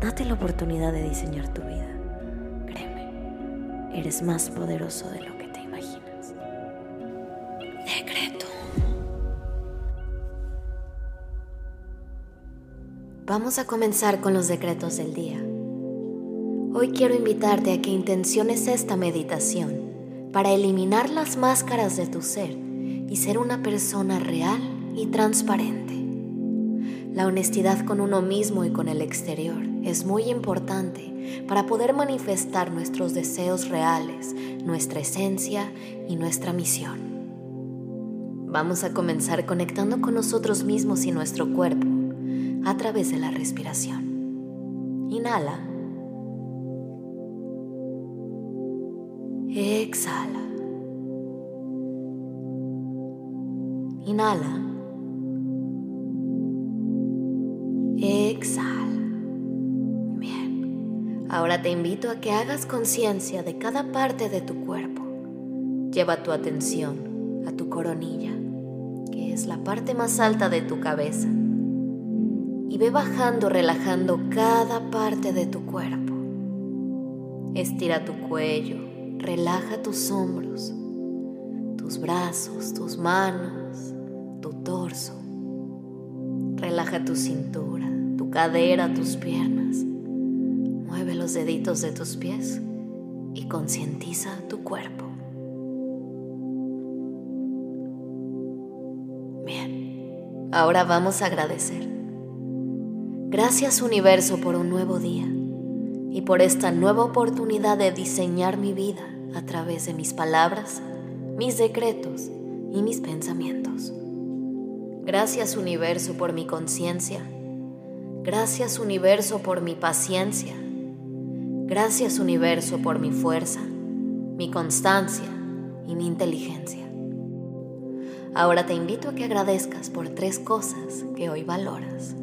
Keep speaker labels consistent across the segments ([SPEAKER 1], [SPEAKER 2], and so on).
[SPEAKER 1] Date la oportunidad de diseñar tu vida. Créeme, eres más poderoso de lo que te imaginas. Decreto. Vamos a comenzar con los decretos del día. Hoy quiero invitarte a que intenciones esta meditación para eliminar las máscaras de tu ser y ser una persona real y transparente. La honestidad con uno mismo y con el exterior es muy importante para poder manifestar nuestros deseos reales, nuestra esencia y nuestra misión. Vamos a comenzar conectando con nosotros mismos y nuestro cuerpo a través de la respiración. Inhala. Exhala. Inhala. Ahora te invito a que hagas conciencia de cada parte de tu cuerpo. Lleva tu atención a tu coronilla, que es la parte más alta de tu cabeza. Y ve bajando, relajando cada parte de tu cuerpo. Estira tu cuello, relaja tus hombros, tus brazos, tus manos, tu torso. Relaja tu cintura, tu cadera, tus piernas. Deditos de tus pies y concientiza tu cuerpo. Bien, ahora vamos a agradecer. Gracias universo por un nuevo día y por esta nueva oportunidad de diseñar mi vida a través de mis palabras, mis decretos y mis pensamientos. Gracias universo por mi conciencia. Gracias universo por mi paciencia. Gracias universo por mi fuerza, mi constancia y mi inteligencia. Ahora te invito a que agradezcas por tres cosas que hoy valoras.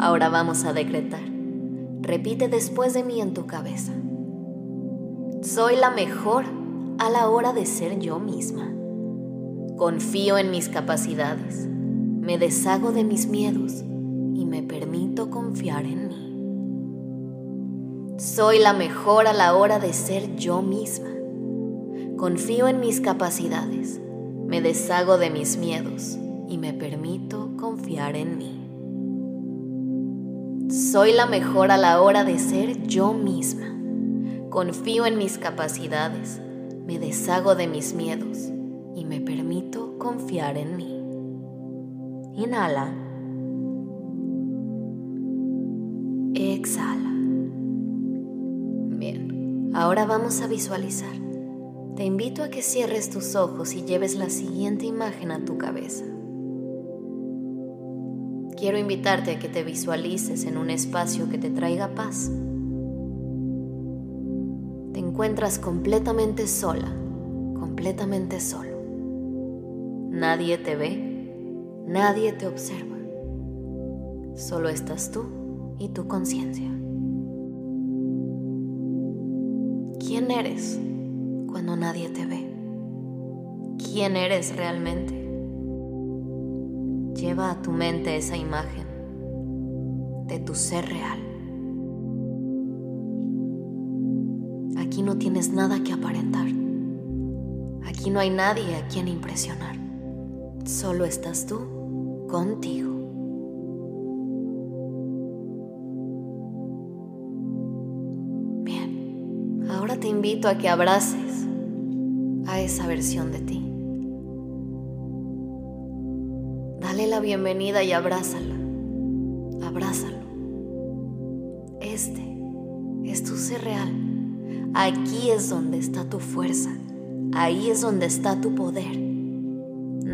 [SPEAKER 1] Ahora vamos a decretar. Repite después de mí en tu cabeza. Soy la mejor a la hora de ser yo misma. Confío en mis capacidades. Me deshago de mis miedos y me permito confiar en mí. Soy la mejor a la hora de ser yo misma. Confío en mis capacidades. Me deshago de mis miedos y me permito confiar en mí. Soy la mejor a la hora de ser yo misma. Confío en mis capacidades, me deshago de mis miedos y me permito confiar en mí. Inhala. Exhala. Bien, ahora vamos a visualizar. Te invito a que cierres tus ojos y lleves la siguiente imagen a tu cabeza quiero invitarte a que te visualices en un espacio que te traiga paz. Te encuentras completamente sola, completamente solo. Nadie te ve, nadie te observa. Solo estás tú y tu conciencia. ¿Quién eres cuando nadie te ve? ¿Quién eres realmente? Lleva a tu mente esa imagen de tu ser real. Aquí no tienes nada que aparentar. Aquí no hay nadie a quien impresionar. Solo estás tú contigo. Bien, ahora te invito a que abraces a esa versión de ti. Dale la bienvenida y abrázala. Abrázalo. Este es tu ser real. Aquí es donde está tu fuerza. Ahí es donde está tu poder.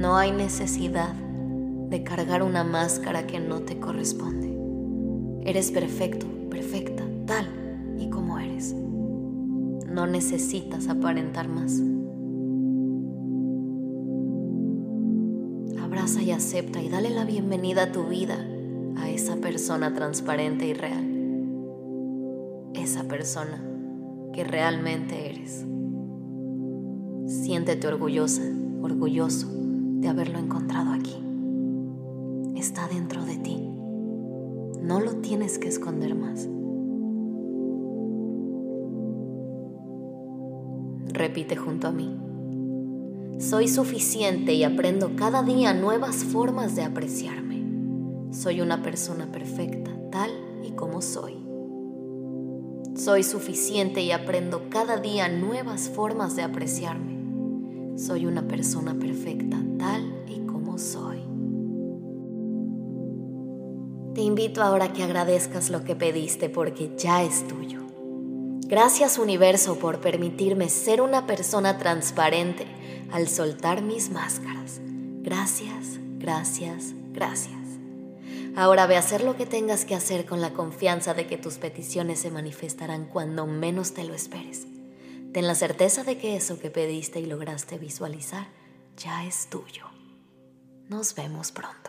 [SPEAKER 1] No hay necesidad de cargar una máscara que no te corresponde. Eres perfecto, perfecta, tal y como eres. No necesitas aparentar más. Abraza y acepta y dale la bienvenida a tu vida a esa persona transparente y real. Esa persona que realmente eres. Siéntete orgullosa, orgulloso de haberlo encontrado aquí. Está dentro de ti. No lo tienes que esconder más. Repite junto a mí. Soy suficiente y aprendo cada día nuevas formas de apreciarme. Soy una persona perfecta, tal y como soy. Soy suficiente y aprendo cada día nuevas formas de apreciarme. Soy una persona perfecta, invito ahora que agradezcas lo que pediste porque ya es tuyo. Gracias universo por permitirme ser una persona transparente al soltar mis máscaras. Gracias, gracias, gracias. Ahora ve a hacer lo que tengas que hacer con la confianza de que tus peticiones se manifestarán cuando menos te lo esperes. Ten la certeza de que eso que pediste y lograste visualizar ya es tuyo. Nos vemos pronto.